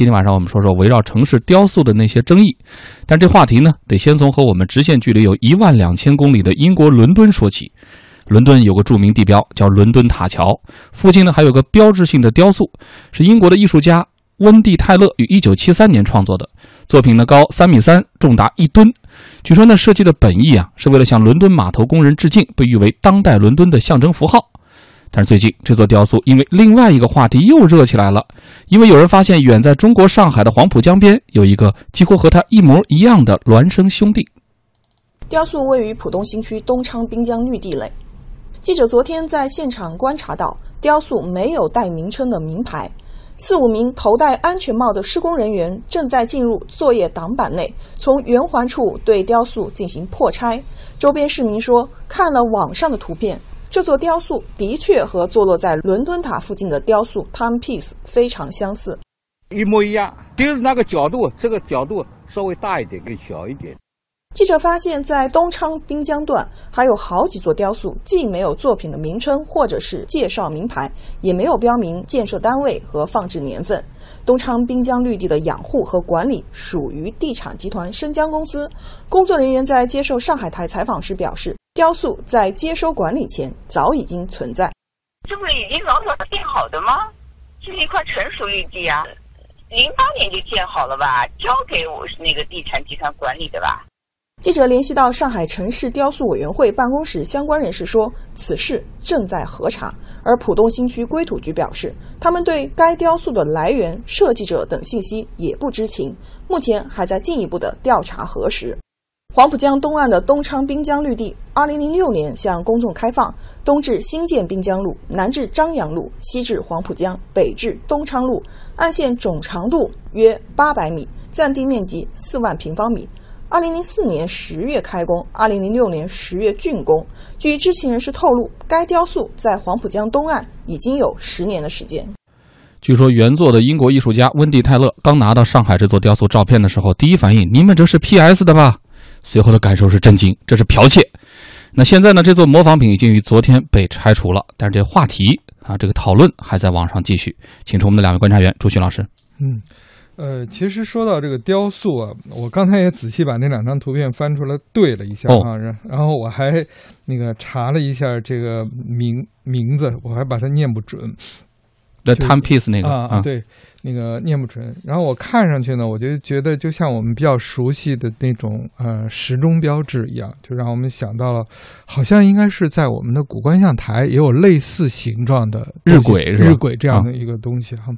今天晚上我们说说围绕城市雕塑的那些争议。但这话题呢，得先从和我们直线距离有一万两千公里的英国伦敦说起。伦敦有个著名地标叫伦敦塔桥，附近呢还有个标志性的雕塑，是英国的艺术家温蒂泰勒于一九七三年创作的作品呢，高三米三，重达一吨。据说呢，设计的本意啊，是为了向伦敦码头工人致敬，被誉为当代伦敦的象征符号。但是最近这座雕塑因为另外一个话题又热起来了，因为有人发现远在中国上海的黄浦江边有一个几乎和它一模一样的孪生兄弟。雕塑位于浦东新区东昌滨江绿地内。记者昨天在现场观察到，雕塑没有带名称的名牌，四五名头戴安全帽的施工人员正在进入作业挡板内，从圆环处对雕塑进行破拆。周边市民说，看了网上的图片，这座雕塑的确和坐落在伦敦塔附近的雕塑 Timepiece 非常相似，一模一样，就是那个角度，这个角度稍微大一点，更小一点。记者发现，在东昌滨江段还有好几座雕塑，既没有作品的名称或者是介绍名牌，也没有标明建设单位和放置年份。东昌滨江绿地的养护和管理属于地产集团申江公司。工作人员在接受上海台采访时表示，雕塑在接收管理前早已经存在。这不已经老早建好的吗？这是一块成熟绿地啊，零八年就建好了吧？交给我是那个地产集团管理的吧？记者联系到上海城市雕塑委员会办公室相关人士说，此事正在核查。而浦东新区规土局表示，他们对该雕塑的来源、设计者等信息也不知情，目前还在进一步的调查核实。黄浦江东岸的东昌滨江绿地，二零零六年向公众开放，东至新建滨江路，南至张杨路，西至黄浦江，北至东昌路，岸线总长度约八百米，占地面积四万平方米。二零零四年十月开工，二零零六年十月竣工。据知情人士透露，该雕塑在黄浦江东岸已经有十年的时间。据说原作的英国艺术家温蒂泰勒刚拿到上海这座雕塑照片的时候，第一反应：你们这是 PS 的吧？随后的感受是震惊，这是剽窃。那现在呢？这座模仿品已经于昨天被拆除了，但是这话题啊，这个讨论还在网上继续。请出我们的两位观察员，朱迅老师。嗯。呃，其实说到这个雕塑啊，我刚才也仔细把那两张图片翻出来对了一下啊，然然后我还那个查了一下这个名名字，我还把它念不准。The timepiece 那个啊，对，那个念不纯。然后我看上去呢，我就觉得就像我们比较熟悉的那种呃时钟标志一样，就让我们想到了，好像应该是在我们的古观象台也有类似形状的日晷，日晷这样的一个东西哈。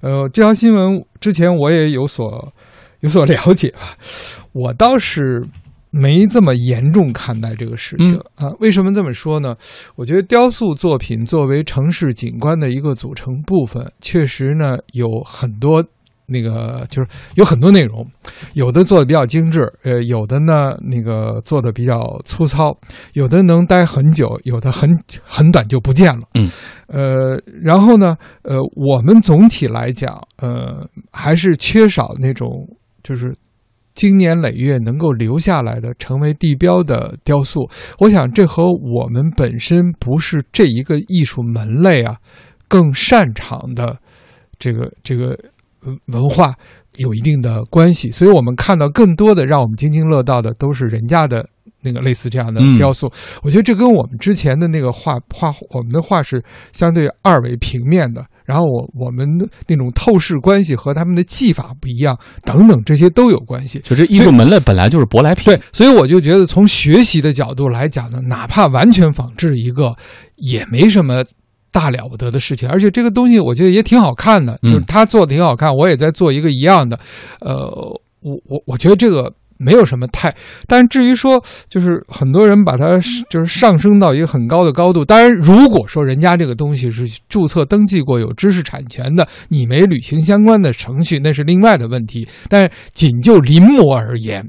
呃，这条新闻之前我也有所有所了解吧，我倒是。没这么严重看待这个事情啊？为什么这么说呢？我觉得雕塑作品作为城市景观的一个组成部分，确实呢有很多那个就是有很多内容，有的做的比较精致，呃，有的呢那个做的比较粗糙，有的能待很久，有的很很短就不见了。嗯，呃，然后呢，呃，我们总体来讲，呃，还是缺少那种就是。经年累月能够留下来的、成为地标的雕塑，我想这和我们本身不是这一个艺术门类啊，更擅长的这个这个文化有一定的关系。所以，我们看到更多的让我们津津乐道的，都是人家的那个类似这样的雕塑。我觉得这跟我们之前的那个画画，我们的画是相对二维平面的。然后我我们的那种透视关系和他们的技法不一样，等等，这些都有关系。就这艺术门类本来就是舶来品，对，所以我就觉得从学习的角度来讲呢，哪怕完全仿制一个，也没什么大了不得的事情。而且这个东西我觉得也挺好看的，就是他做的挺好看，我也在做一个一样的。呃，我我我觉得这个。没有什么太，但至于说，就是很多人把它就是上升到一个很高的高度。当然，如果说人家这个东西是注册登记过有知识产权的，你没履行相关的程序，那是另外的问题。但仅就临摹而言，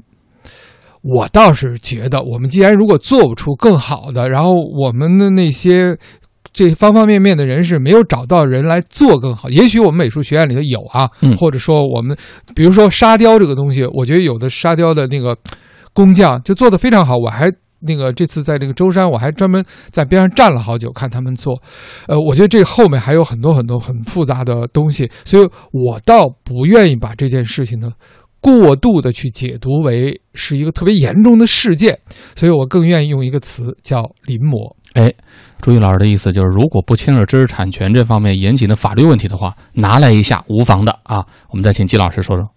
我倒是觉得，我们既然如果做不出更好的，然后我们的那些。这方方面面的人是没有找到人来做更好。也许我们美术学院里头有啊，或者说我们，比如说沙雕这个东西，我觉得有的沙雕的那个工匠就做的非常好。我还那个这次在这个舟山，我还专门在边上站了好久看他们做。呃，我觉得这后面还有很多很多很复杂的东西，所以我倒不愿意把这件事情呢过度的去解读为是一个特别严重的事件，所以我更愿意用一个词叫临摹。哎，朱毅老师的意思就是，如果不牵扯知识产权这方面严谨的法律问题的话，拿来一下无妨的啊。我们再请季老师说说。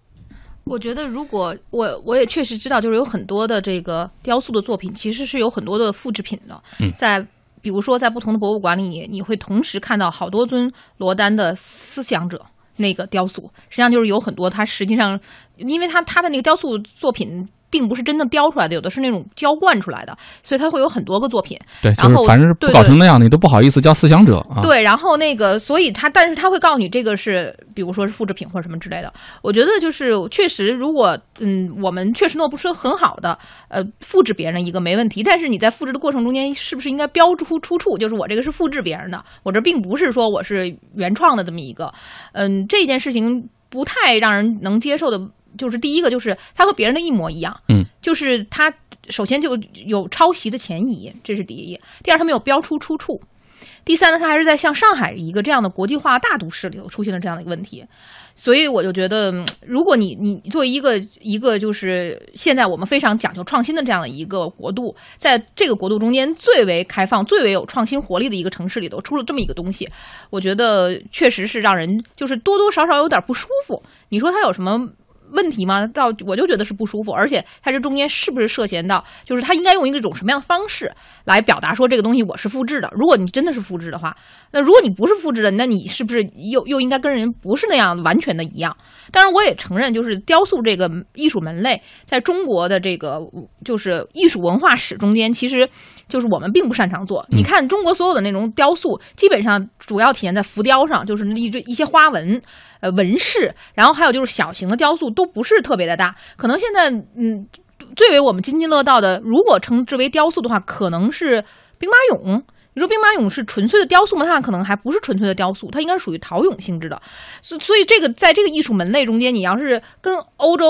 我觉得，如果我我也确实知道，就是有很多的这个雕塑的作品，其实是有很多的复制品的。嗯，在比如说，在不同的博物馆里，你会同时看到好多尊罗丹的思想者那个雕塑，实际上就是有很多他实际上，因为他他的那个雕塑作品。并不是真的雕出来的，有的是那种浇灌出来的，所以它会有很多个作品。对，就是反正是不搞成那样，你都不好意思叫思想者啊。对，然后那个，所以他，但是他会告诉你这个是，比如说是复制品或者什么之类的。我觉得就是确实，如果嗯，我们确实弄不出很好的，呃，复制别人一个没问题，但是你在复制的过程中间，是不是应该标出出处？就是我这个是复制别人的，我这并不是说我是原创的这么一个，嗯，这件事情不太让人能接受的。就是第一个，就是它和别人的一模一样，嗯，就是它首先就有抄袭的嫌疑，这是第一；第二，它没有标出出处；第三呢，它还是在像上海一个这样的国际化大都市里头出现了这样的一个问题。所以我就觉得，如果你你作为一个一个就是现在我们非常讲究创新的这样的一个国度，在这个国度中间最为开放、最为有创新活力的一个城市里头出了这么一个东西，我觉得确实是让人就是多多少少有点不舒服。你说它有什么？问题吗？到我就觉得是不舒服，而且它这中间是不是涉嫌到，就是它应该用一种什么样的方式来表达说这个东西我是复制的？如果你真的是复制的话，那如果你不是复制的，那你是不是又又应该跟人不是那样完全的一样？当然，我也承认，就是雕塑这个艺术门类，在中国的这个就是艺术文化史中间，其实就是我们并不擅长做。你看中国所有的那种雕塑，基本上主要体现在浮雕上，就是一这一些花纹。呃，纹饰，然后还有就是小型的雕塑，都不是特别的大。可能现在，嗯，最为我们津津乐道的，如果称之为雕塑的话，可能是兵马俑。你说兵马俑是纯粹的雕塑吗？它可能还不是纯粹的雕塑，它应该属于陶俑性质的。所所以，这个在这个艺术门类中间，你要是跟欧洲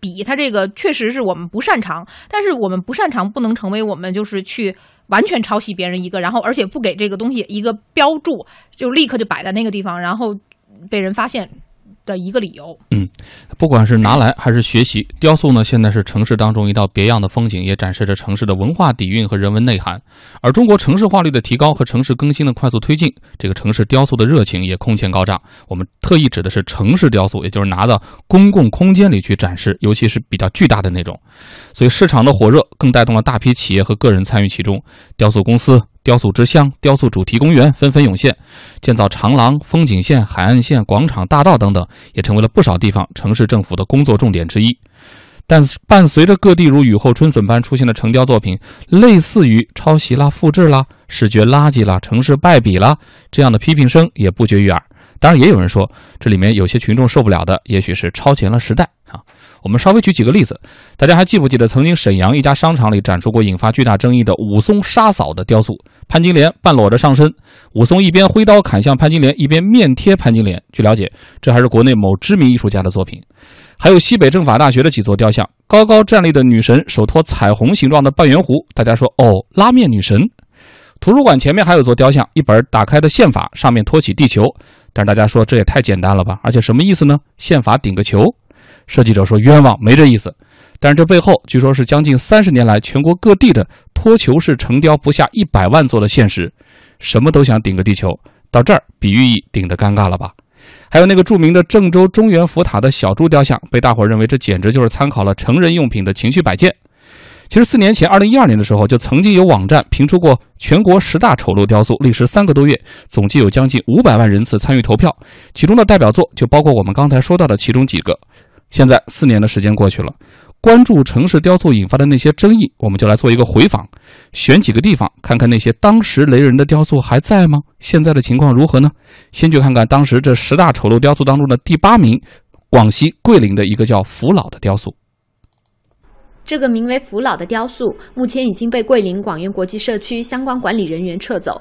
比，它这个确实是我们不擅长。但是我们不擅长，不能成为我们就是去完全抄袭别人一个，然后而且不给这个东西一个标注，就立刻就摆在那个地方，然后。被人发现。的一个理由。嗯，不管是拿来还是学习，雕塑呢，现在是城市当中一道别样的风景，也展示着城市的文化底蕴和人文内涵。而中国城市化率的提高和城市更新的快速推进，这个城市雕塑的热情也空前高涨。我们特意指的是城市雕塑，也就是拿到公共空间里去展示，尤其是比较巨大的那种。所以市场的火热更带动了大批企业和个人参与其中，雕塑公司。雕塑之乡、雕塑主题公园纷纷涌现，建造长廊、风景线、海岸线、广场、大道等等，也成为了不少地方城市政府的工作重点之一。但伴随着各地如雨后春笋般出现的成雕作品，类似于抄袭啦、复制啦、视觉垃圾啦、城市败笔啦这样的批评声也不绝于耳。当然，也有人说，这里面有些群众受不了的，也许是超前了时代啊。我们稍微举几个例子，大家还记不记得曾经沈阳一家商场里展出过引发巨大争议的武松杀嫂的雕塑？潘金莲半裸着上身，武松一边挥刀砍向潘金莲，一边面贴潘金莲。据了解，这还是国内某知名艺术家的作品。还有西北政法大学的几座雕像，高高站立的女神手托彩虹形状的半圆壶，大家说哦，拉面女神。图书馆前面还有座雕像，一本打开的宪法，上面托起地球。但是大家说这也太简单了吧？而且什么意思呢？宪法顶个球。设计者说冤枉，没这意思。但是这背后据说是将近三十年来全国各地的托球式成雕不下一百万座的现实。什么都想顶个地球，到这儿比喻意顶得尴尬了吧？还有那个著名的郑州中原佛塔的小猪雕像，被大伙认为这简直就是参考了成人用品的情趣摆件。其实四年前，二零一二年的时候，就曾经有网站评出过全国十大丑陋雕塑，历时三个多月，总计有将近五百万人次参与投票，其中的代表作就包括我们刚才说到的其中几个。现在四年的时间过去了，关注城市雕塑引发的那些争议，我们就来做一个回访，选几个地方看看那些当时雷人的雕塑还在吗？现在的情况如何呢？先去看看当时这十大丑陋雕塑当中的第八名，广西桂林的一个叫“福老”的雕塑。这个名为“福老”的雕塑，目前已经被桂林广元国际社区相关管理人员撤走。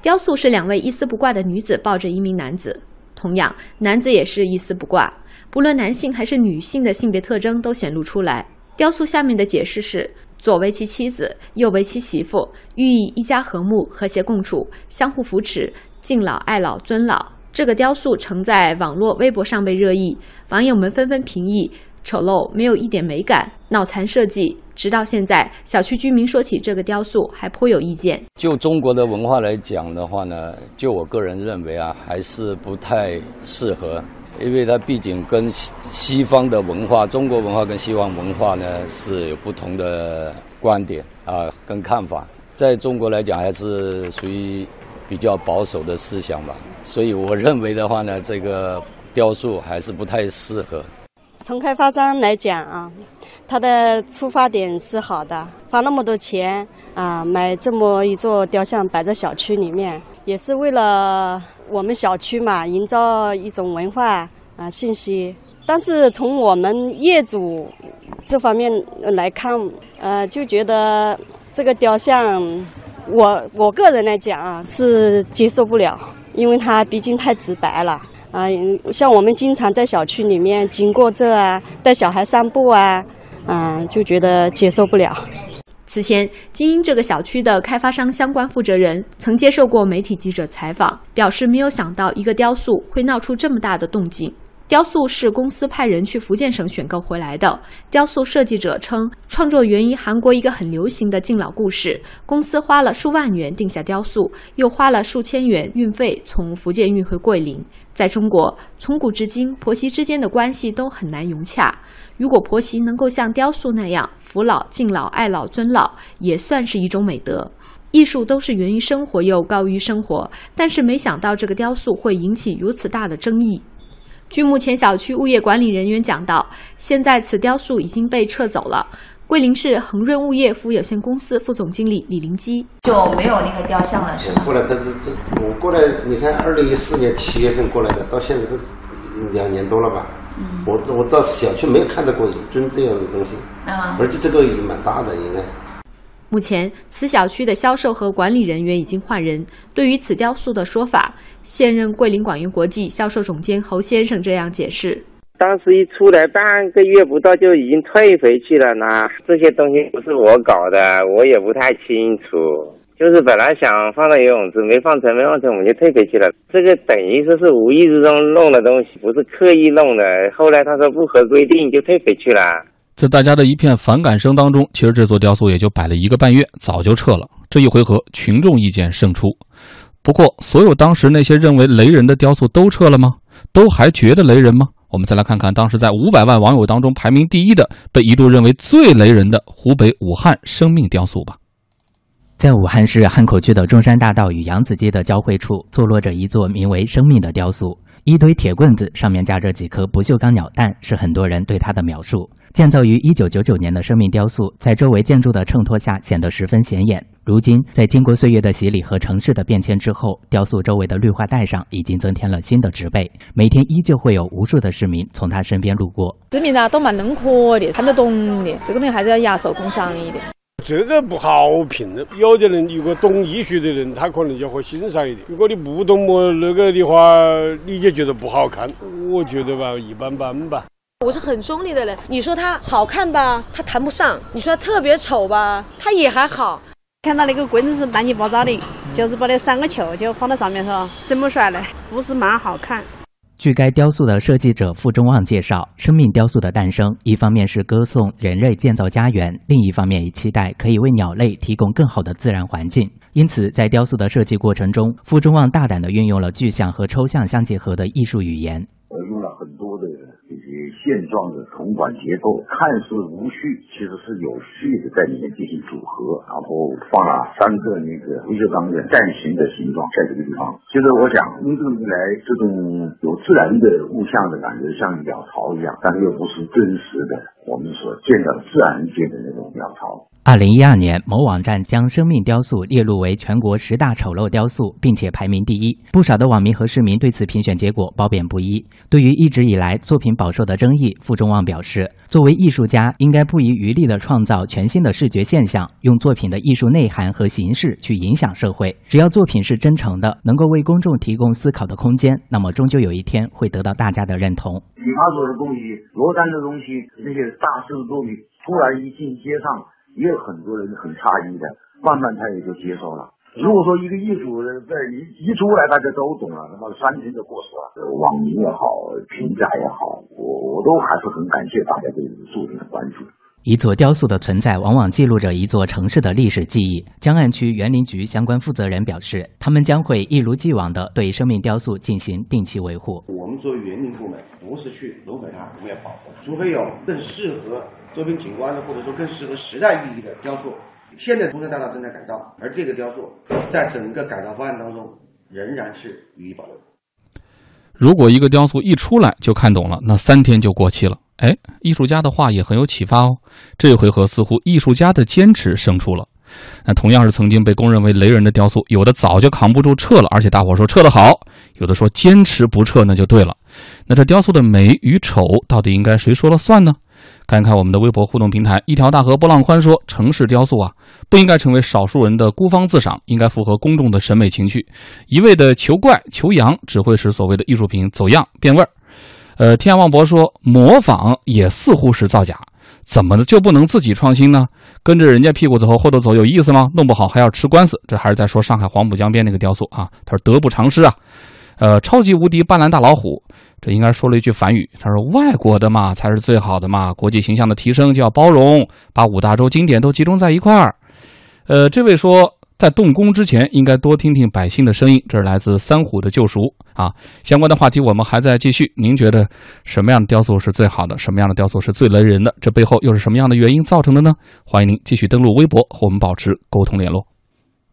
雕塑是两位一丝不挂的女子抱着一名男子。同样，男子也是一丝不挂，不论男性还是女性的性别特征都显露出来。雕塑下面的解释是：左为其妻子，右为其媳妇，寓意一家和睦、和谐共处、相互扶持、敬老爱老尊老。这个雕塑曾在网络微博上被热议，网友们纷纷评议丑陋，没有一点美感，脑残设计。直到现在，小区居民说起这个雕塑还颇有意见。就中国的文化来讲的话呢，就我个人认为啊，还是不太适合，因为它毕竟跟西西方的文化、中国文化跟西方文化呢是有不同的观点啊跟看法。在中国来讲，还是属于比较保守的思想吧。所以我认为的话呢，这个雕塑还是不太适合。从开发商来讲啊。他的出发点是好的，花那么多钱啊，买这么一座雕像摆在小区里面，也是为了我们小区嘛，营造一种文化啊信息。但是从我们业主这方面来看，呃，就觉得这个雕像，我我个人来讲啊，是接受不了，因为它毕竟太直白了啊。像我们经常在小区里面经过这啊，带小孩散步啊。嗯，就觉得接受不了。此前，金鹰这个小区的开发商相关负责人曾接受过媒体记者采访，表示没有想到一个雕塑会闹出这么大的动静。雕塑是公司派人去福建省选购回来的。雕塑设计者称，创作源于韩国一个很流行的敬老故事。公司花了数万元定下雕塑，又花了数千元运费从福建运回桂林。在中国，从古至今，婆媳之间的关系都很难融洽。如果婆媳能够像雕塑那样扶老、敬老、爱老、尊老，也算是一种美德。艺术都是源于生活又高于生活，但是没想到这个雕塑会引起如此大的争议。据目前小区物业管理人员讲到，现在此雕塑已经被撤走了。桂林市恒润物业服务有限公司副总经理李林基就没有那个雕像了，是吗？过来，这这这，我过来，你看，二零一四年七月份过来的，到现在都两年多了吧？嗯，我我到小区没有看到过尊这样的东西，啊，而且这个也蛮大的，应该。目前，此小区的销售和管理人员已经换人。对于此雕塑的说法，现任桂林广元国际销售总监侯先生这样解释：当时一出来半个月不到就已经退回去了，那这些东西不是我搞的，我也不太清楚。就是本来想放到游泳池，没放成，没放成，我们就退回去了。这个等于说是无意之中弄的东西，不是刻意弄的。后来他说不合规定，就退回去了。在大家的一片反感声当中，其实这座雕塑也就摆了一个半月，早就撤了。这一回合，群众意见胜出。不过，所有当时那些认为雷人的雕塑都撤了吗？都还觉得雷人吗？我们再来看看当时在五百万网友当中排名第一的，被一度认为最雷人的湖北武汉生命雕塑吧。在武汉市汉口区的中山大道与扬子街的交汇处，坐落着一座名为“生命”的雕塑。一堆铁棍子上面夹着几颗不锈钢鸟蛋，是很多人对它的描述。建造于一九九九年的生命雕塑，在周围建筑的衬托下显得十分显眼。如今，在经过岁月的洗礼和城市的变迁之后，雕塑周围的绿化带上已经增添了新的植被，每天依旧会有无数的市民从他身边路过。市民啊，都蛮认可的，看得懂的，这个东西还是要压手工商一点。这个不好评的，有的人如果懂医学的人，他可能就会欣赏一点；如果你不懂么那个的话，你就觉得不好看。我觉得吧，一般般吧。我是很中立的人，你说它好看吧，它谈不上；你说它特别丑吧，它也还好。看到那个棍子是乱七八糟的，就是把那三个球就放在上面是吧？这么说呢，不是蛮好看。据该雕塑的设计者傅中旺介绍，生命雕塑的诞生，一方面是歌颂人类建造家园，另一方面也期待可以为鸟类提供更好的自然环境。因此，在雕塑的设计过程中，傅中旺大胆地运用了具象和抽象相结合的艺术语言。用了很多的。现状的铜管结构看似无序，其实是有序的，在里面进行组合，然后放了三个那个不锈钢的扇形的形状在这个地方。其实我想用这个来这种有自然的物象的感觉，像鸟巢一样，但是又不是真实的我们所见到自然界的那种鸟巢。二零一二年，某网站将生命雕塑列入为全国十大丑陋雕塑，并且排名第一。不少的网民和市民对此评选结果褒贬不一。对于一直以来作品饱受的争议，傅中旺表示，作为艺术家，应该不遗余力地创造全新的视觉现象，用作品的艺术内涵和形式去影响社会。只要作品是真诚的，能够为公众提供思考的空间，那么终究有一天会得到大家的认同。你发出的东西，罗丹的东西，那些大师的作品突然一进街上，也有很多人很诧异的，慢慢他也就接受了。如果说一个艺术在一一出来，大家都懂了，那么三天就过去了。网民也好，评价也好，我我都还是很感谢大家对作品的关注。一座雕塑的存在，往往记录着一座城市的历史记忆。江岸区园林局相关负责人表示，他们将会一如既往地对生命雕塑进行定期维护。我们作为园林部门，不是去摧毁它，我们要保护，除非有更适合周边景观的，或者说更适合时代意义的雕塑。现在中山大道正在改造，而这个雕塑在整个改造方案当中仍然是予以保留。如果一个雕塑一出来就看懂了，那三天就过期了。哎，艺术家的话也很有启发哦。这回合似乎艺术家的坚持胜出了。那同样是曾经被公认为雷人的雕塑，有的早就扛不住撤了，而且大伙说撤得好；有的说坚持不撤那就对了。那这雕塑的美与丑到底应该谁说了算呢？看一看我们的微博互动平台，一条大河波浪宽说：城市雕塑啊，不应该成为少数人的孤芳自赏，应该符合公众的审美情趣。一味的求怪求洋，只会使所谓的艺术品走样变味儿。呃，天涯望博说，模仿也似乎是造假，怎么就不能自己创新呢？跟着人家屁股走后头走有意思吗？弄不好还要吃官司。这还是在说上海黄浦江边那个雕塑啊。他说得不偿失啊。呃，超级无敌斑斓大老虎，这应该说了一句反语。他说外国的嘛才是最好的嘛，国际形象的提升就要包容，把五大洲经典都集中在一块儿。呃，这位说。在动工之前，应该多听听百姓的声音。这是来自三虎的救赎啊！相关的话题我们还在继续。您觉得什么样的雕塑是最好的？什么样的雕塑是最雷人的？这背后又是什么样的原因造成的呢？欢迎您继续登录微博和我们保持沟通联络。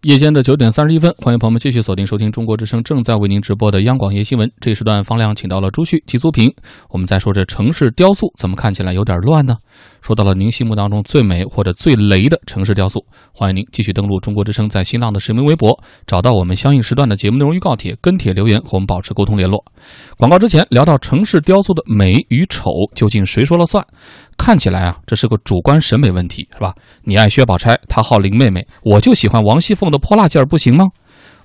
夜间的九点三十一分，欢迎朋友们继续锁定收听中国之声正在为您直播的央广夜新闻。这一时段，方亮请到了朱旭、吉苏平。我们在说这城市雕塑怎么看起来有点乱呢？说到了您心目当中最美或者最雷的城市雕塑，欢迎您继续登录中国之声在新浪的实名微博，找到我们相应时段的节目内容预告帖，跟帖留言和我们保持沟通联络。广告之前聊到城市雕塑的美与丑，究竟谁说了算？看起来啊，这是个主观审美问题，是吧？你爱薛宝钗，他好林妹妹，我就喜欢王熙凤的泼辣劲儿，不行吗？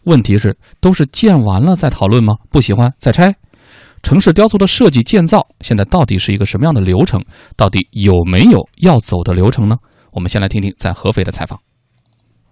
问题是，都是建完了再讨论吗？不喜欢再拆。城市雕塑的设计建造，现在到底是一个什么样的流程？到底有没有要走的流程呢？我们先来听听在合肥的采访。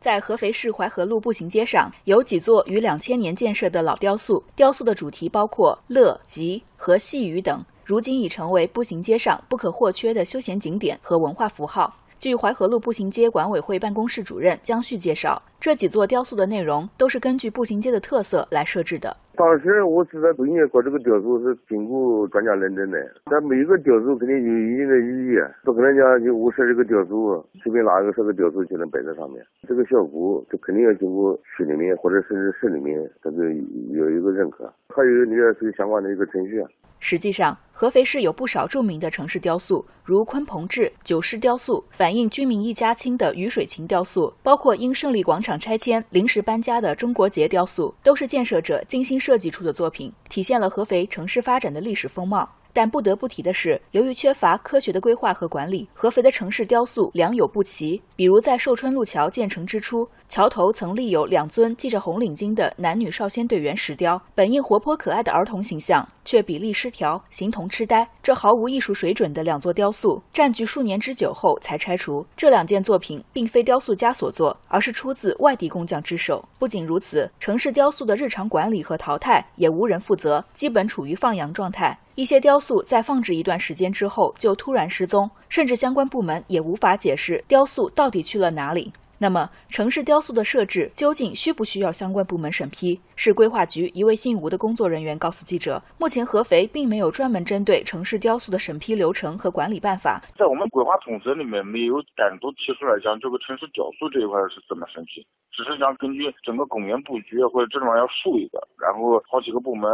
在合肥市淮河路步行街上，有几座于两千年建设的老雕塑，雕塑的主题包括乐、吉和细雨等。如今已成为步行街上不可或缺的休闲景点和文化符号。据淮河路步行街管委会办公室主任江旭介绍，这几座雕塑的内容都是根据步行街的特色来设置的。当时我是在对面搞这个雕塑，是经过专家认证的。但每一个雕塑肯定有一定的意义，不可能讲就我设这个雕塑，随便哪一个设个雕塑就能摆在上面。这个效果就肯定要经过区里面或者甚至市里面这个有一个认可，还有你要是相关的一个程序。实际上，合肥市有不少著名的城市雕塑，如鲲鹏志、九狮雕塑，反映居民一家亲的雨水情雕塑，包括因胜利广场拆迁临时搬家的中国结雕塑，都是建设者精心。设计出的作品，体现了合肥城市发展的历史风貌。但不得不提的是，由于缺乏科学的规划和管理，合肥的城市雕塑良莠不齐。比如在寿春路桥建成之初，桥头曾立有两尊系着红领巾的男女少先队员石雕，本应活泼可爱的儿童形象，却比例失调，形同痴呆。这毫无艺术水准的两座雕塑，占据数年之久后才拆除。这两件作品并非雕塑家所作，而是出自外地工匠之手。不仅如此，城市雕塑的日常管理和淘汰也无人负责，基本处于放养状态。一些雕塑在放置一段时间之后就突然失踪，甚至相关部门也无法解释雕塑到底去了哪里。那么，城市雕塑的设置究竟需不需要相关部门审批？市规划局一位姓吴的工作人员告诉记者，目前合肥并没有专门针对城市雕塑的审批流程和管理办法。在我们规划通知里面没有单独提出来讲这个城市雕塑这一块是怎么审批，只是讲根据整个公园布局或者这种要竖一个，然后好几个部门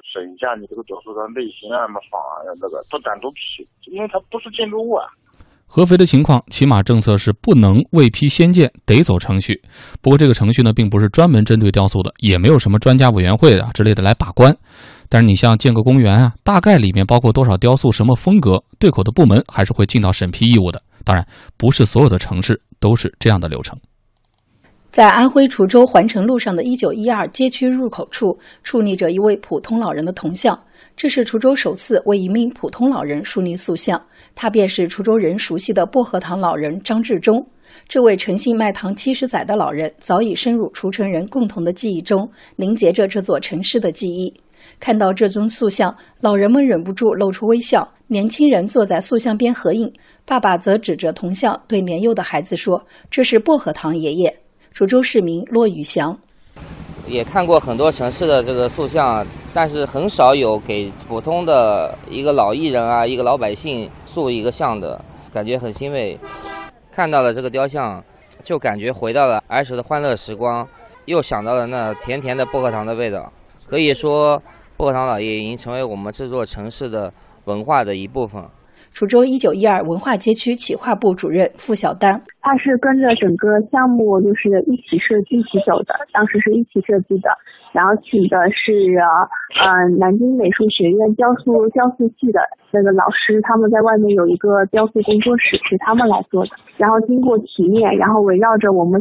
审一下你这个雕塑的类型啊、什么方案那个都单独批，因为它不是建筑物啊。合肥的情况，起码政策是不能未批先建，得走程序。不过这个程序呢，并不是专门针对雕塑的，也没有什么专家委员会啊之类的来把关。但是你像建个公园啊，大概里面包括多少雕塑、什么风格，对口的部门还是会尽到审批义务的。当然，不是所有的城市都是这样的流程。在安徽滁州环城路上的一九一二街区入口处，矗立着一位普通老人的铜像。这是滁州首次为一名普通老人树立塑像，他便是滁州人熟悉的薄荷糖老人张志忠。这位诚信卖糖七十载的老人，早已深入滁城人共同的记忆中，凝结着这座城市的记忆。看到这尊塑像，老人们忍不住露出微笑。年轻人坐在塑像边合影，爸爸则指着铜像对年幼的孩子说：“这是薄荷糖爷爷。”滁州市民骆宇翔也看过很多城市的这个塑像，但是很少有给普通的一个老艺人啊，一个老百姓塑一个像的，感觉很欣慰。看到了这个雕像，就感觉回到了儿时的欢乐时光，又想到了那甜甜的薄荷糖的味道。可以说，薄荷糖老爷已经成为我们这座城市的文化的一部分。滁州一九一二文化街区企划部主任付小丹，他是跟着整个项目就是一起设计一起走的，当时是一起设计的，然后请的是呃南京美术学院雕塑雕塑系的那个老师，他们在外面有一个雕塑工作室，是他们来做的，然后经过提炼，然后围绕着我们。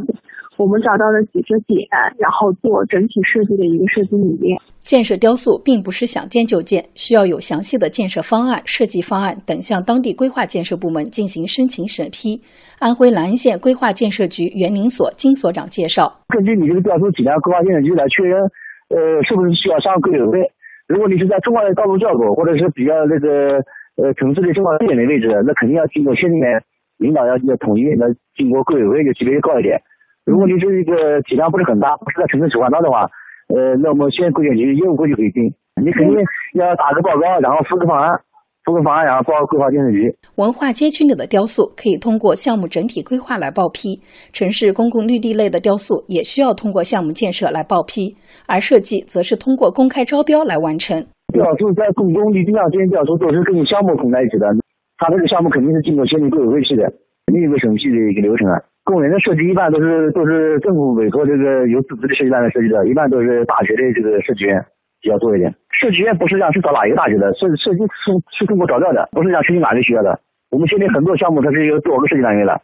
我们找到了几个点，然后做整体设计的一个设计理念。建设雕塑并不是想建就建，需要有详细的建设方案、设计方案等，向当地规划建设部门进行申请审批。安徽南安县规划建设局园林所金所长介绍：根据你这个雕塑质量，规划建设局来确认，呃，是不是需要上规委会？如果你是在重要的道路交口或者是比较那个呃城市的重要地点的位置，那肯定要经过县里面领导要要统一，那经过规委会就级别高一点。如果你是一个体量不是很大，不是在城市主管道的话，呃，那么县规建局业务过去可以定。你肯定要打个报告，然后附个方案，附个方案，然后报规划建设局。文化街区里的雕塑可以通过项目整体规划来报批，城市公共绿地类的雕塑也需要通过项目建设来报批，而设计则是通过公开招标来完成。雕塑在故宫绿地上进行雕塑都是跟你项目捆在一起的，他这个项目肯定是经过县里规委会去的，另一个审批的一个流程啊。公园的设计一般都是都是政府委托这个有资质的设计单位设计的，一般都是大学的这个设计院比较多一点。设计院不是让去找哪一个大学的，设计设计是是通过招标的，不是让申请哪个学校的。我们现在很多项目它是有多个设计单位的。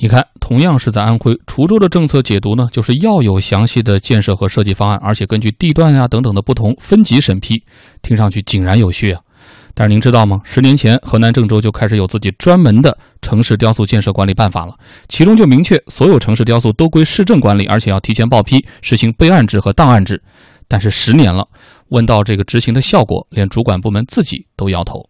你看，同样是在安徽滁州的政策解读呢，就是要有详细的建设和设计方案，而且根据地段呀等等的不同分级审批，听上去井然有序啊。但是您知道吗？十年前，河南郑州就开始有自己专门的城市雕塑建设管理办法了，其中就明确所有城市雕塑都归市政管理，而且要提前报批，实行备案制和档案制。但是十年了，问到这个执行的效果，连主管部门自己都摇头。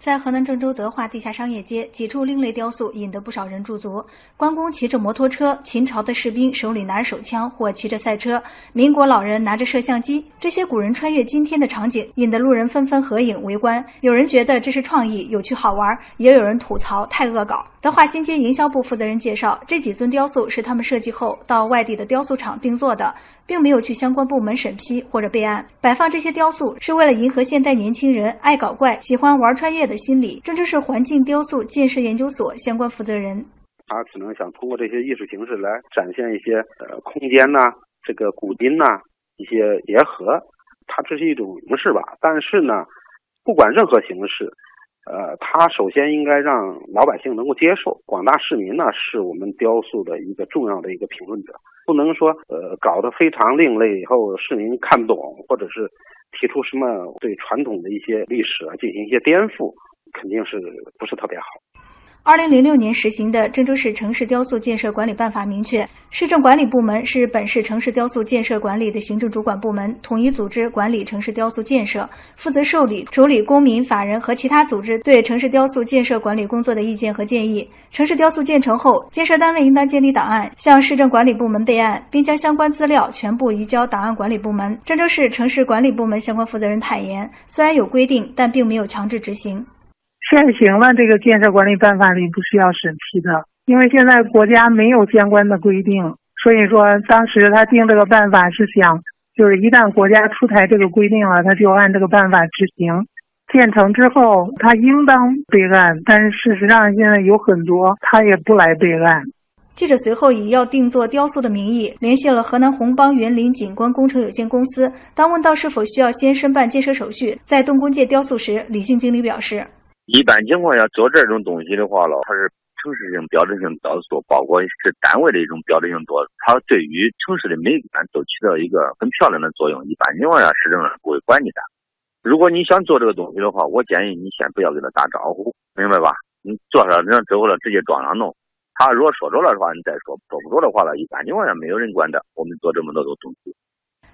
在河南郑州德化地下商业街，几处另类雕塑引得不少人驻足。关公骑着摩托车，秦朝的士兵手里拿着手枪或骑着赛车，民国老人拿着摄像机，这些古人穿越今天的场景，引得路人纷纷合影围观。有人觉得这是创意、有趣、好玩，也有人吐槽太恶搞。德化新街营销部负责人介绍，这几尊雕塑是他们设计后到外地的雕塑厂定做的。并没有去相关部门审批或者备案，摆放这些雕塑是为了迎合现代年轻人爱搞怪、喜欢玩穿越的心理。郑州市环境雕塑建设研究所相关负责人，他可能想通过这些艺术形式来展现一些呃空间呐，这个古今呐一些结合，它这是一种形式吧。但是呢，不管任何形式。呃，他首先应该让老百姓能够接受，广大市民呢是我们雕塑的一个重要的一个评论者，不能说呃搞得非常另类以后市民看不懂，或者是提出什么对传统的一些历史啊进行一些颠覆，肯定是不是特别好。二零零六年实行的《郑州市城市雕塑建设管理办法》明确，市政管理部门是本市城市雕塑建设管理的行政主管部门，统一组织管理城市雕塑建设，负责受理、处理公民、法人和其他组织对城市雕塑建设管理工作的意见和建议。城市雕塑建成后，建设单位应当建立档案，向市政管理部门备案，并将相关资料全部移交档案管理部门。郑州市城市管理部门相关负责人坦言，虽然有规定，但并没有强制执行。现行的这个建设管理办法里不需要审批的，因为现在国家没有相关的规定，所以说当时他定这个办法是想，就是一旦国家出台这个规定了，他就按这个办法执行。建成之后，他应当备案，但是事实上现在有很多他也不来备案。记者随后以要定做雕塑的名义联系了河南红邦园林景观工程有限公司，当问到是否需要先申办建设手续再动工建雕塑时，李姓经理表示。一般情况下做这种东西的话了，它是城市性标准性雕塑，包括是单位的一种标准性多，它对于城市的美观都起到一个很漂亮的作用。一般情况下，市政府不会管你的。如果你想做这个东西的话，我建议你先不要跟他打招呼，明白吧？你做上那之后了，直接装上弄。他如果说着了的话，你再说；说不着的话了，一般情况下没有人管的。我们做这么多的东西。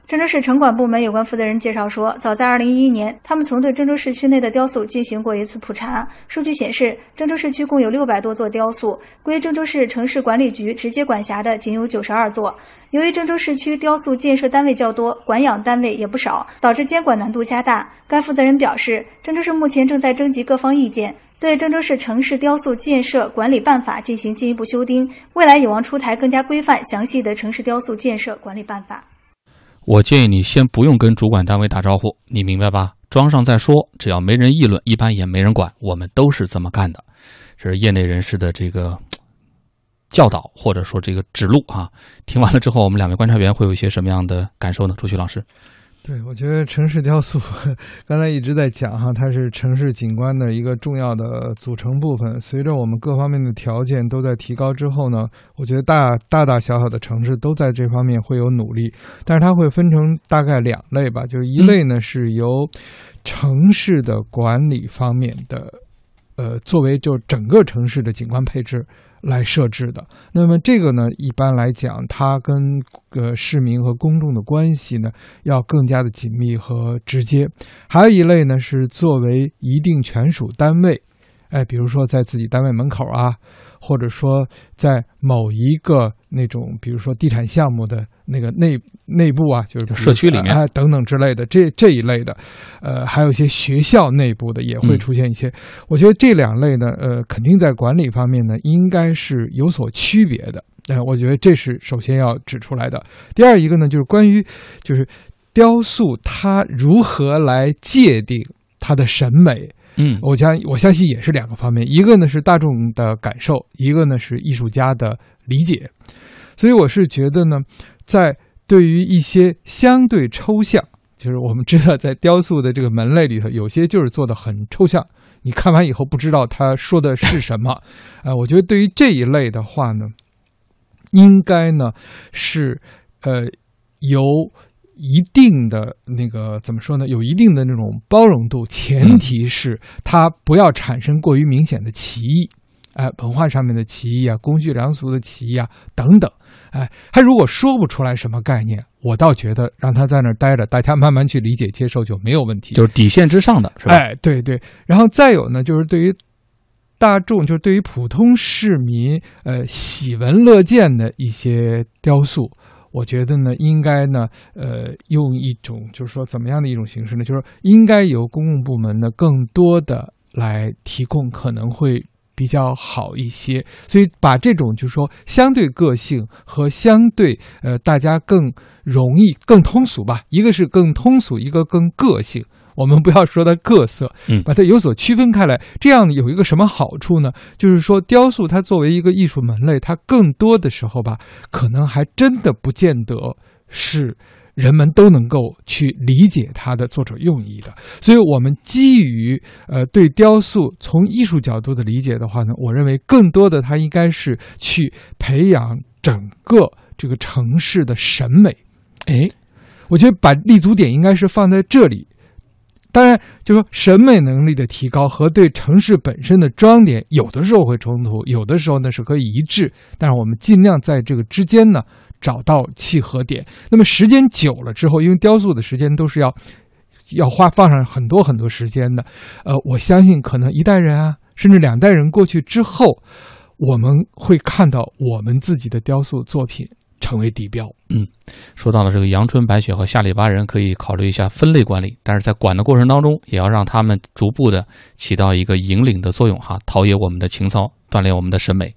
郑州市城管部门有关负责人介绍说，早在2011年，他们曾对郑州市区内的雕塑进行过一次普查。数据显示，郑州市区共有六百多座雕塑，归郑州市城市管理局直接管辖的仅有九十二座。由于郑州市区雕塑建设单位较多，管养单位也不少，导致监管难度加大。该负责人表示，郑州市目前正在征集各方意见，对郑州市城市雕塑建设管理办法进行进一步修订，未来有望出台更加规范详细的城市雕塑建设管理办法。我建议你先不用跟主管单位打招呼，你明白吧？装上再说，只要没人议论，一般也没人管。我们都是这么干的，这是业内人士的这个教导或者说这个指路啊。听完了之后，我们两位观察员会有一些什么样的感受呢？朱旭老师。对，我觉得城市雕塑刚才一直在讲哈，它是城市景观的一个重要的组成部分。随着我们各方面的条件都在提高之后呢，我觉得大大大小小的城市都在这方面会有努力。但是它会分成大概两类吧，就是一类呢是由城市的管理方面的，呃，作为就整个城市的景观配置。来设置的，那么这个呢，一般来讲，它跟呃市民和公众的关系呢，要更加的紧密和直接。还有一类呢，是作为一定权属单位，哎，比如说在自己单位门口啊。或者说，在某一个那种，比如说地产项目的那个内内部啊，就是社区里面啊等等之类的，这这一类的，呃，还有一些学校内部的也会出现一些。我觉得这两类呢，呃，肯定在管理方面呢，应该是有所区别的。呃，我觉得这是首先要指出来的。第二一个呢，就是关于就是雕塑它如何来界定它的审美。嗯，我相我相信也是两个方面，一个呢是大众的感受，一个呢是艺术家的理解。所以我是觉得呢，在对于一些相对抽象，就是我们知道在雕塑的这个门类里头，有些就是做的很抽象，你看完以后不知道他说的是什么。呃，我觉得对于这一类的话呢，应该呢是呃由。一定的那个怎么说呢？有一定的那种包容度，前提是它不要产生过于明显的歧义，哎，文化上面的歧义啊，公序良俗的歧义啊等等，哎，他如果说不出来什么概念，我倒觉得让他在那儿待着，大家慢慢去理解接受就没有问题，就是底线之上的，是吧？哎，对对。然后再有呢，就是对于大众，就是对于普通市民，呃，喜闻乐见的一些雕塑。我觉得呢，应该呢，呃，用一种就是说怎么样的一种形式呢？就是应该由公共部门呢更多的来提供，可能会比较好一些。所以把这种就是说相对个性和相对呃大家更容易、更通俗吧，一个是更通俗，一个更个性。我们不要说它各色，嗯，把它有所区分开来，这样有一个什么好处呢？就是说，雕塑它作为一个艺术门类，它更多的时候吧，可能还真的不见得是人们都能够去理解它的作者用意的。所以，我们基于呃对雕塑从艺术角度的理解的话呢，我认为更多的它应该是去培养整个这个城市的审美。哎，我觉得把立足点应该是放在这里。当然，就说审美能力的提高和对城市本身的装点，有的时候会冲突，有的时候呢是可以一致。但是我们尽量在这个之间呢找到契合点。那么时间久了之后，因为雕塑的时间都是要要花放上很多很多时间的，呃，我相信可能一代人啊，甚至两代人过去之后，我们会看到我们自己的雕塑作品。成为地标。嗯，说到了这个阳春白雪和下里巴人，可以考虑一下分类管理，但是在管的过程当中，也要让他们逐步的起到一个引领的作用，哈，陶冶我们的情操，锻炼我们的审美。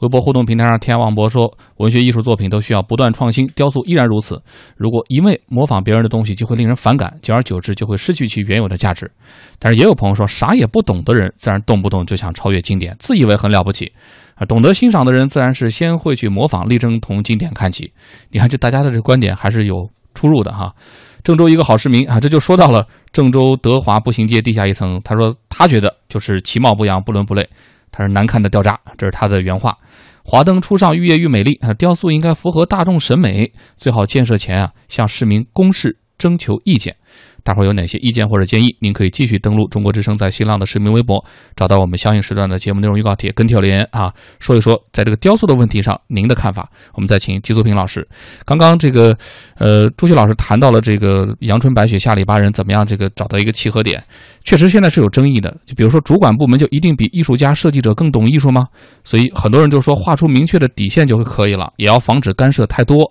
微博互动平台上，天王博说，文学艺术作品都需要不断创新，雕塑依然如此。如果一味模仿别人的东西，就会令人反感，久而久之就会失去其原有的价值。但是也有朋友说，啥也不懂的人，自然动不动就想超越经典，自以为很了不起。啊，懂得欣赏的人，自然是先会去模仿，力争从经典看起。你看，这大家的这观点还是有出入的哈。郑州一个好市民啊，这就说到了郑州德华步行街地下一层，他说他觉得就是其貌不扬，不伦不类，他是难看的掉渣，这是他的原话。华灯初上，愈夜愈美丽啊，雕塑应该符合大众审美，最好建设前啊向市民公示征求意见。大伙儿有哪些意见或者建议？您可以继续登录中国之声在新浪的视频微博，找到我们相应时段的节目内容预告帖，跟帖留言啊，说一说在这个雕塑的问题上您的看法。我们再请季作平老师。刚刚这个，呃，朱旭老师谈到了这个阳春白雪下里巴人怎么样这个找到一个契合点，确实现在是有争议的。就比如说主管部门就一定比艺术家设计者更懂艺术吗？所以很多人就说画出明确的底线就会可以了，也要防止干涉太多。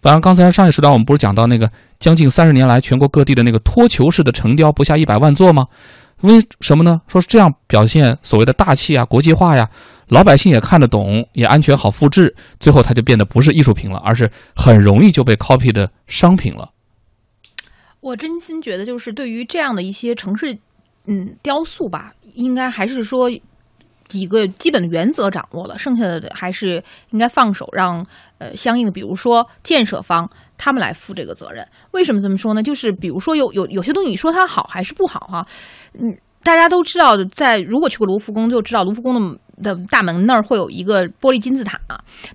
当然，刚才上一时段我们不是讲到那个将近三十年来全国各地的那个托球式的城雕不下一百万座吗？为什么呢？说是这样表现所谓的大气啊、国际化呀，老百姓也看得懂，也安全好复制，最后它就变得不是艺术品了，而是很容易就被 copy 的商品了。我真心觉得，就是对于这样的一些城市，嗯，雕塑吧，应该还是说。几个基本的原则掌握了，剩下的还是应该放手让呃相应的，比如说建设方他们来负这个责任。为什么这么说呢？就是比如说有有有些东西，你说它好还是不好哈？嗯，大家都知道，在如果去过卢浮宫就知道，卢浮宫的的大门那儿会有一个玻璃金字塔。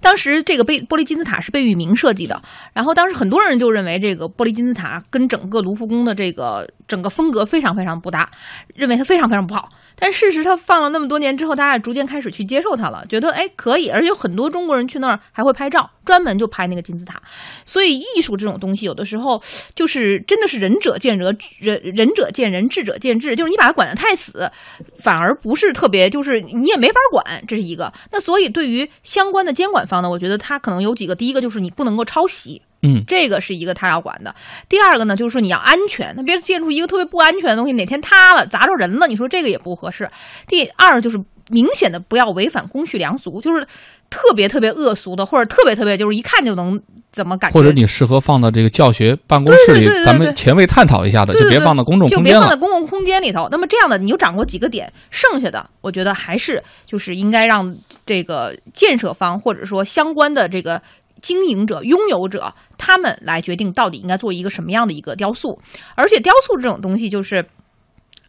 当时这个被玻璃金字塔是贝聿铭设计的，然后当时很多人就认为这个玻璃金字塔跟整个卢浮宫的这个整个风格非常非常不搭，认为它非常非常不好。但事实，它放了那么多年之后，大家逐渐开始去接受它了，觉得哎可以，而且有很多中国人去那儿还会拍照，专门就拍那个金字塔。所以艺术这种东西，有的时候就是真的是仁者见仁，仁仁者见仁，智者见智，就是你把它管得太死，反而不是特别，就是你也没法管，这是一个。那所以对于相关的监管方呢，我觉得他可能有几个，第一个就是你不能够抄袭。嗯，这个是一个他要管的。第二个呢，就是说你要安全，那别建出一个特别不安全的东西，哪天塌了砸着人了，你说这个也不合适。第二就是明显的不要违反公序良俗，就是特别特别恶俗的，或者特别特别就是一看就能怎么感觉，或者你适合放到这个教学办公室里，咱们前卫探讨一下的，就别放到公众空间就别放在公共空间里头。那么这样的你就掌握几个点，剩下的我觉得还是就是应该让这个建设方或者说相关的这个。经营者、拥有者，他们来决定到底应该做一个什么样的一个雕塑。而且，雕塑这种东西，就是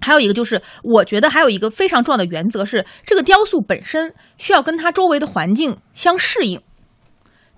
还有一个，就是我觉得还有一个非常重要的原则是，这个雕塑本身需要跟它周围的环境相适应。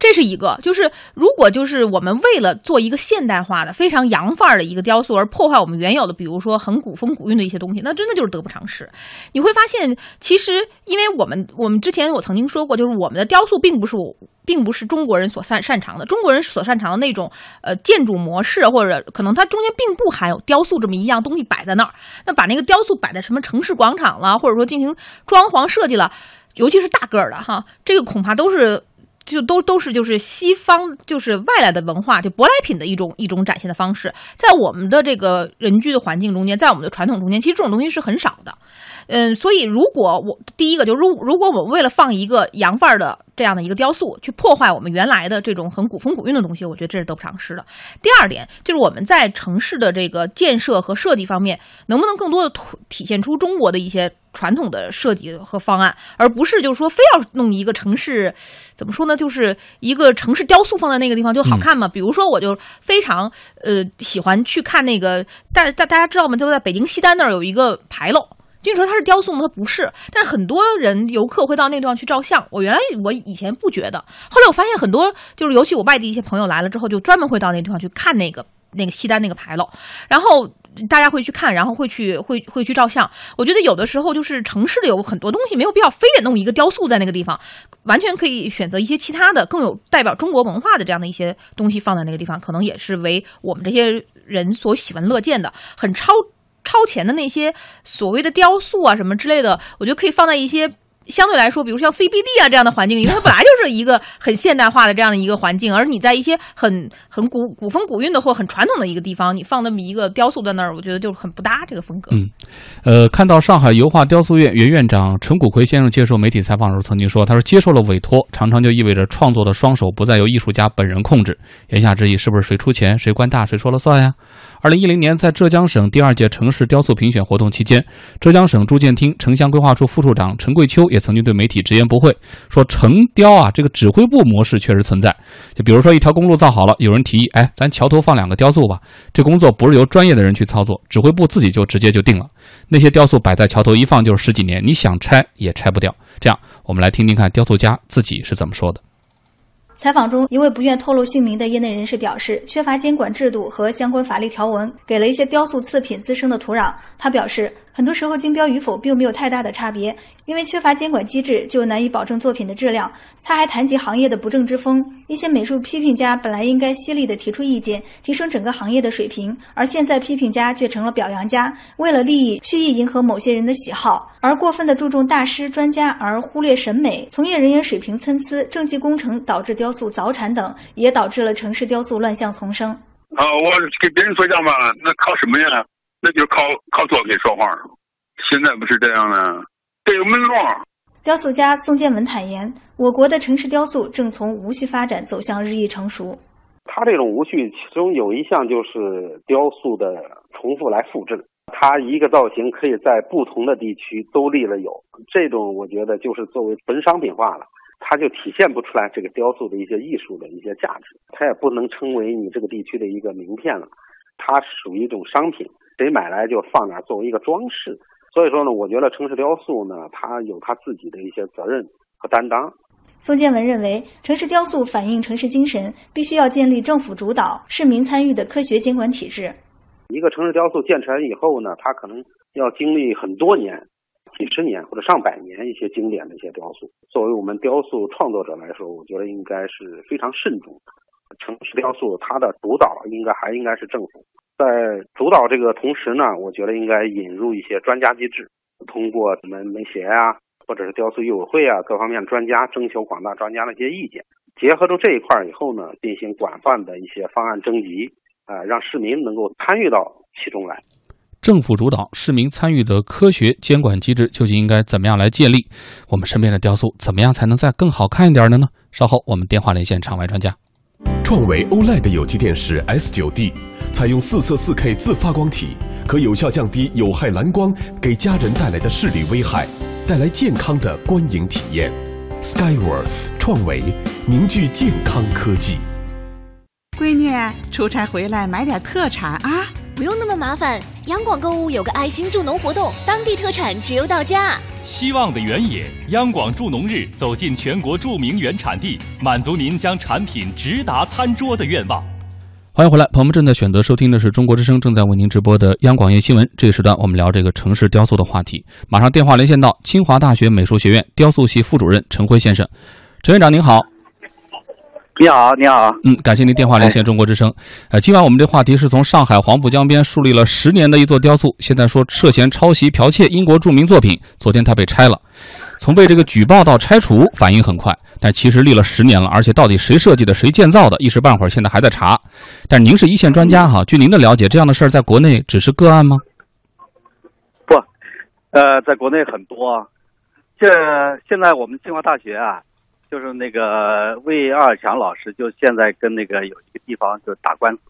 这是一个，就是如果就是我们为了做一个现代化的、非常洋范儿的一个雕塑，而破坏我们原有的，比如说很古风古韵的一些东西，那真的就是得不偿失。你会发现，其实因为我们我们之前我曾经说过，就是我们的雕塑并不是我。并不是中国人所擅擅长的，中国人所擅长的那种呃建筑模式，或者可能它中间并不含有雕塑这么一样东西摆在那儿。那把那个雕塑摆在什么城市广场了，或者说进行装潢设计了，尤其是大个儿的哈，这个恐怕都是就都都是就是西方就是外来的文化就舶来品的一种一种展现的方式，在我们的这个人居的环境中间，在我们的传统中间，其实这种东西是很少的。嗯，所以如果我第一个就如如果我们为了放一个洋范儿的这样的一个雕塑，去破坏我们原来的这种很古风古韵的东西，我觉得这是得不偿失的。第二点就是我们在城市的这个建设和设计方面，能不能更多的体现出中国的一些传统的设计和方案，而不是就是说非要弄一个城市，怎么说呢？就是一个城市雕塑放在那个地方就好看嘛？比如说，我就非常呃喜欢去看那个大大大家知道吗？就在北京西单那儿有一个牌楼。据说它是雕塑吗？它不是，但是很多人游客会到那个地方去照相。我原来我以前不觉得，后来我发现很多就是尤其我外地一些朋友来了之后，就专门会到那个地方去看那个那个西单那个牌楼，然后大家会去看，然后会去会会去照相。我觉得有的时候就是城市里有很多东西没有必要非得弄一个雕塑在那个地方，完全可以选择一些其他的更有代表中国文化的这样的一些东西放在那个地方，可能也是为我们这些人所喜闻乐见的，很超。超前的那些所谓的雕塑啊什么之类的，我觉得可以放在一些相对来说，比如像 CBD 啊这样的环境，因为它本来就是一个很现代化的这样的一个环境，而你在一些很很古古风古韵的或很传统的一个地方，你放那么一个雕塑在那儿，我觉得就很不搭这个风格。嗯，呃，看到上海油画雕塑院原院长陈谷奎先生接受媒体采访的时候曾经说，他说接受了委托，常常就意味着创作的双手不再由艺术家本人控制。言下之意，是不是谁出钱谁官大谁说了算呀？二零一零年，在浙江省第二届城市雕塑评选活动期间，浙江省住建厅城乡规划处副处长陈桂秋也曾经对媒体直言不讳说：“城雕啊，这个指挥部模式确实存在。就比如说一条公路造好了，有人提议，哎，咱桥头放两个雕塑吧。这工作不是由专业的人去操作，指挥部自己就直接就定了。那些雕塑摆在桥头一放就是十几年，你想拆也拆不掉。这样，我们来听听看雕塑家自己是怎么说的。”采访中，一位不愿透露姓名的业内人士表示，缺乏监管制度和相关法律条文，给了一些雕塑次品滋生的土壤。他表示，很多时候竞标与否并没有太大的差别，因为缺乏监管机制，就难以保证作品的质量。他还谈及行业的不正之风，一些美术批评家本来应该犀利地提出意见，提升整个行业的水平，而现在批评家却成了表扬家，为了利益蓄意迎合某些人的喜好，而过分地注重大师专家，而忽略审美，从业人员水平参差，政绩工程导致雕塑早产等，也导致了城市雕塑乱象丛生。啊，我给别人作价嘛，那靠什么呀？那就靠靠作品说话。现在不是这样的，得有门路。雕塑家宋建文坦言，我国的城市雕塑正从无序发展走向日益成熟。它这种无序，其中有一项就是雕塑的重复来复制。它一个造型可以在不同的地区都立了有，这种我觉得就是作为纯商品化了。它就体现不出来这个雕塑的一些艺术的一些价值，它也不能称为你这个地区的一个名片了，它属于一种商品，谁买来就放那作为一个装饰。所以说呢，我觉得城市雕塑呢，它有它自己的一些责任和担当。宋建文认为，城市雕塑反映城市精神，必须要建立政府主导、市民参与的科学监管体制。一个城市雕塑建成以后呢，它可能要经历很多年。几十年或者上百年一些经典的一些雕塑，作为我们雕塑创作者来说，我觉得应该是非常慎重。城市雕塑它的主导应该还应该是政府，在主导这个同时呢，我觉得应该引入一些专家机制，通过什么媒协啊，或者是雕塑艺委会啊，各方面专家征求广大专家的一些意见，结合着这一块儿以后呢，进行广泛的一些方案征集，啊，让市民能够参与到其中来。政府主导、市民参与的科学监管机制究竟应该怎么样来建立？我们身边的雕塑怎么样才能再更好看一点的呢？稍后我们电话连线场外专家。创维 OLED 有机电视 S9D 采用四色四 K 自发光体，可有效降低有害蓝光给家人带来的视力危害，带来健康的观影体验。Skyworth 创维凝聚健康科技。闺女，出差回来买点特产啊！不用那么麻烦，央广购物有个爱心助农活动，当地特产直邮到家。希望的原野，央广助农日走进全国著名原产地，满足您将产品直达餐桌的愿望。欢迎回来，朋友们正在选择收听的是中国之声正在为您直播的央广夜新闻。这一时段我们聊这个城市雕塑的话题。马上电话连线到清华大学美术学院雕塑系副主任陈辉先生，陈院长您好。你好，你好，嗯，感谢您电话连线中国之声。呃，今晚我们这话题是从上海黄浦江边树立了十年的一座雕塑，现在说涉嫌抄袭剽窃英国著名作品，昨天它被拆了。从被这个举报到拆除，反应很快，但其实立了十年了，而且到底谁设计的、谁建造的，一时半会儿现在还在查。但您是一线专家哈，据您的了解，这样的事儿在国内只是个案吗？不，呃，在国内很多。这现在我们清华大学啊。就是那个魏二强老师，就现在跟那个有一个地方就打官司，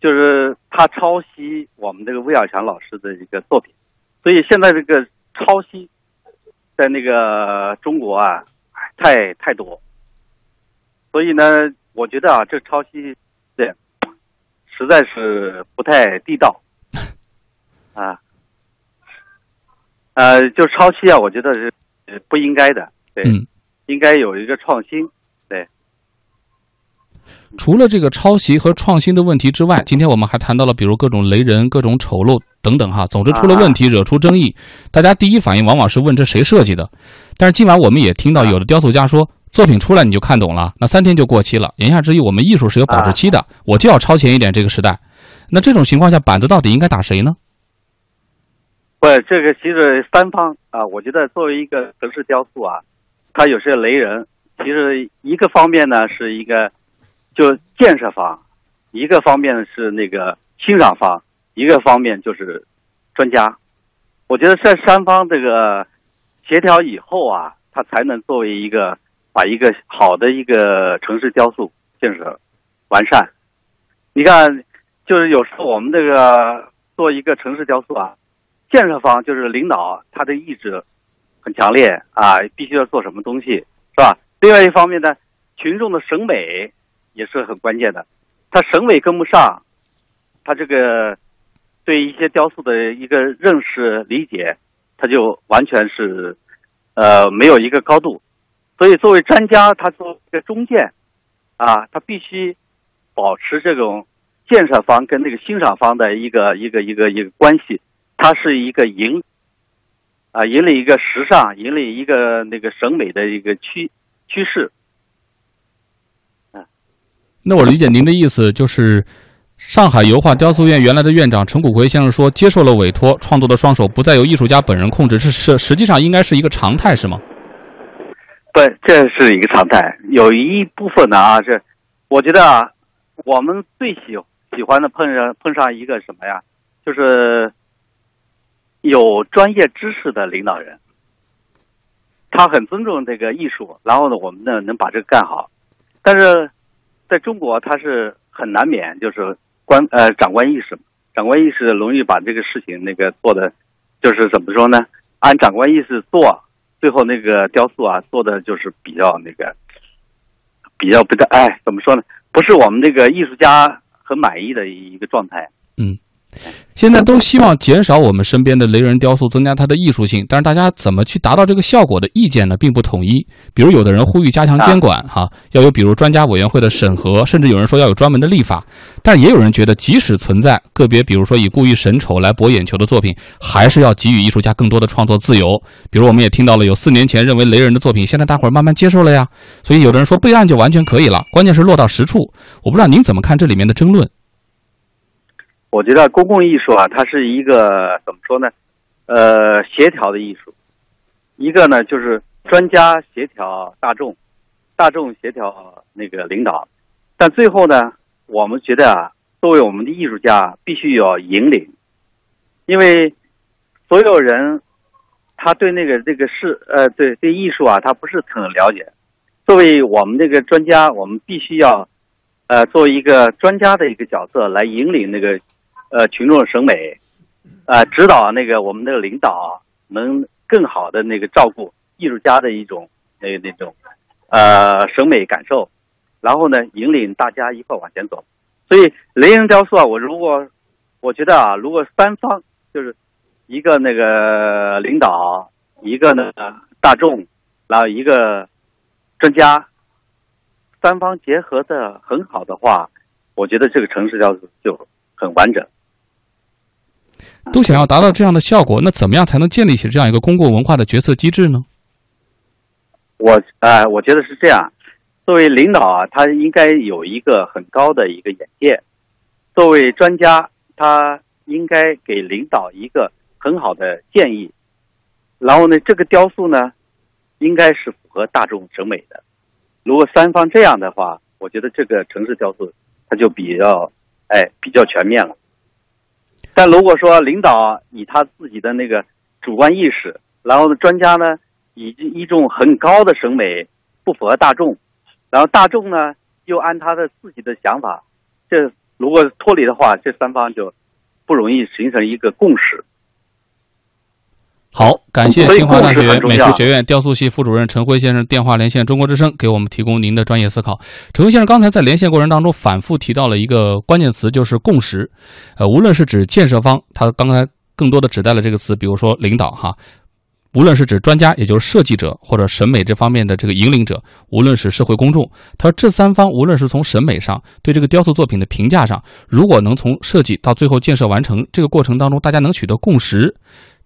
就是他抄袭我们这个魏二强老师的一个作品，所以现在这个抄袭在那个中国啊，太太多，所以呢，我觉得啊，这抄袭对实在是不太地道。啊，呃，就抄袭啊，我觉得是不应该的，对。应该有一个创新，对。除了这个抄袭和创新的问题之外，今天我们还谈到了，比如各种雷人、各种丑陋等等哈。总之出了问题，惹出争议，大家第一反应往往是问这谁设计的。但是今晚我们也听到有的雕塑家说，作品出来你就看懂了，那三天就过期了。言下之意，我们艺术是有保质期的，我就要超前一点。这个时代，那这种情况下，板子到底应该打谁呢？不，这个其实三方啊，我觉得作为一个城市雕塑啊。他有些雷人，其实一个方面呢是一个，就建设方，一个方面是那个欣赏方，一个方面就是专家。我觉得这三方这个协调以后啊，他才能作为一个把一个好的一个城市雕塑建设完善。你看，就是有时候我们这个做一个城市雕塑啊，建设方就是领导他的意志。很强烈啊！必须要做什么东西，是吧？另外一方面呢，群众的审美也是很关键的。他审美跟不上，他这个对一些雕塑的一个认识理解，他就完全是呃没有一个高度。所以作为专家，他做一个中介，啊，他必须保持这种建设方跟那个欣赏方的一个一个一个一个关系，他是一个引啊引领一个时尚，引领一个那个审美的一个趋趋势。那我理解您的意思就是，上海油画雕塑院原来的院长陈谷奎先生说，接受了委托，创作的双手不再由艺术家本人控制，这是实际上应该是一个常态，是吗？不，这是一个常态。有一部分呢啊，是我觉得啊，我们最喜喜欢的碰上碰上一个什么呀？就是有专业知识的领导人，他很尊重这个艺术，然后呢，我们呢能把这个干好。但是在中国，他是很难免就是官呃长官意识，长官意识容易把这个事情那个做的，就是怎么说呢？按长官意识做。最后那个雕塑啊，做的就是比较那个，比较不太哎，怎么说呢？不是我们这个艺术家很满意的一个状态。嗯，现在都希望减少我们身边的雷人雕塑，增加它的艺术性。但是大家怎么去达到这个效果的意见呢，并不统一。比如有的人呼吁加强监管，哈，要有比如专家委员会的审核，甚至有人说要有专门的立法。但也有人觉得，即使存在个别，比如说以故意审丑来博眼球的作品，还是要给予艺术家更多的创作自由。比如我们也听到了，有四年前认为雷人的作品，现在大伙儿慢慢接受了呀。所以有的人说备案就完全可以了，关键是落到实处。我不知道您怎么看这里面的争论。我觉得公共艺术啊，它是一个怎么说呢？呃，协调的艺术。一个呢，就是专家协调大众，大众协调那个领导。但最后呢，我们觉得啊，作为我们的艺术家，必须要引领，因为所有人他对那个这个事呃，对对艺术啊，他不是很了解。作为我们这个专家，我们必须要呃，作为一个专家的一个角色来引领那个。呃，群众审美，呃，指导那个我们的领导能更好的那个照顾艺术家的一种那那种呃审美感受，然后呢，引领大家一块往前走。所以雷人雕塑啊，我如果我觉得啊，如果三方就是一个那个领导，一个呢大众，然后一个专家，三方结合的很好的话，我觉得这个城市雕塑就很完整。都想要达到这样的效果，那怎么样才能建立起这样一个公共文化的决策机制呢？我呃，我觉得是这样。作为领导啊，他应该有一个很高的一个眼界；作为专家，他应该给领导一个很好的建议。然后呢，这个雕塑呢，应该是符合大众审美的。如果三方这样的话，我觉得这个城市雕塑它就比较哎比较全面了。但如果说领导以他自己的那个主观意识，然后专家呢以一种很高的审美不符合大众，然后大众呢又按他的自己的想法，这如果脱离的话，这三方就不容易形成一个共识。好，感谢清华大学美术学院雕塑系副主任陈辉先生电话连线中国之声，给我们提供您的专业思考。陈辉先生刚才在连线过程当中反复提到了一个关键词，就是共识。呃，无论是指建设方，他刚才更多的指代了这个词，比如说领导哈；无论是指专家，也就是设计者或者审美这方面的这个引领者；无论是社会公众，他说这三方无论是从审美上对这个雕塑作品的评价上，如果能从设计到最后建设完成这个过程当中，大家能取得共识。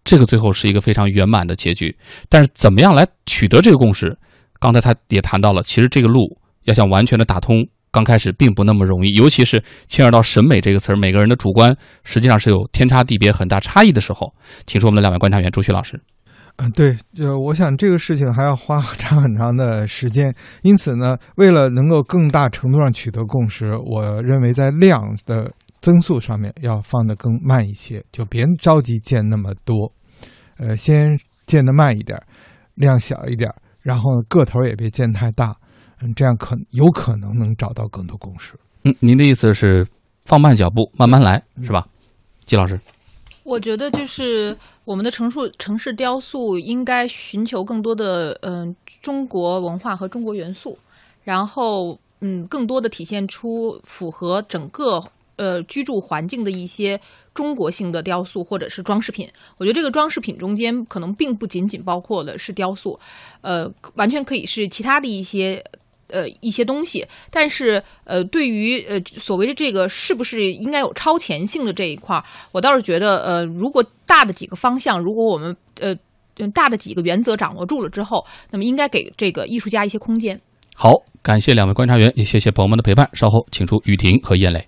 这个最后是一个非常圆满的结局，但是怎么样来取得这个共识？刚才他也谈到了，其实这个路要想完全的打通，刚开始并不那么容易，尤其是牵扯到审美这个词儿，每个人的主观实际上是有天差地别、很大差异的时候。请出我们的两位观察员，朱旭老师。嗯，对，就我想这个事情还要花很长很长的时间，因此呢，为了能够更大程度上取得共识，我认为在量的增速上面要放得更慢一些，就别着急建那么多。呃，先建得慢一点，量小一点，然后个头也别建太大，嗯，这样可有可能能找到更多共识。嗯，您的意思是放慢脚步，慢慢来，是吧？季老师，我觉得就是我们的城市城市雕塑应该寻求更多的嗯、呃、中国文化和中国元素，然后嗯更多的体现出符合整个呃居住环境的一些。中国性的雕塑或者是装饰品，我觉得这个装饰品中间可能并不仅仅包括的是雕塑，呃，完全可以是其他的一些呃一些东西，但是呃对于呃所谓的这个是不是应该有超前性的这一块儿，我倒是觉得呃如果大的几个方向，如果我们呃大的几个原则掌握住了之后，那么应该给这个艺术家一些空间。好，感谢两位观察员，也谢谢朋友们的陪伴。稍后请出雨婷和燕磊。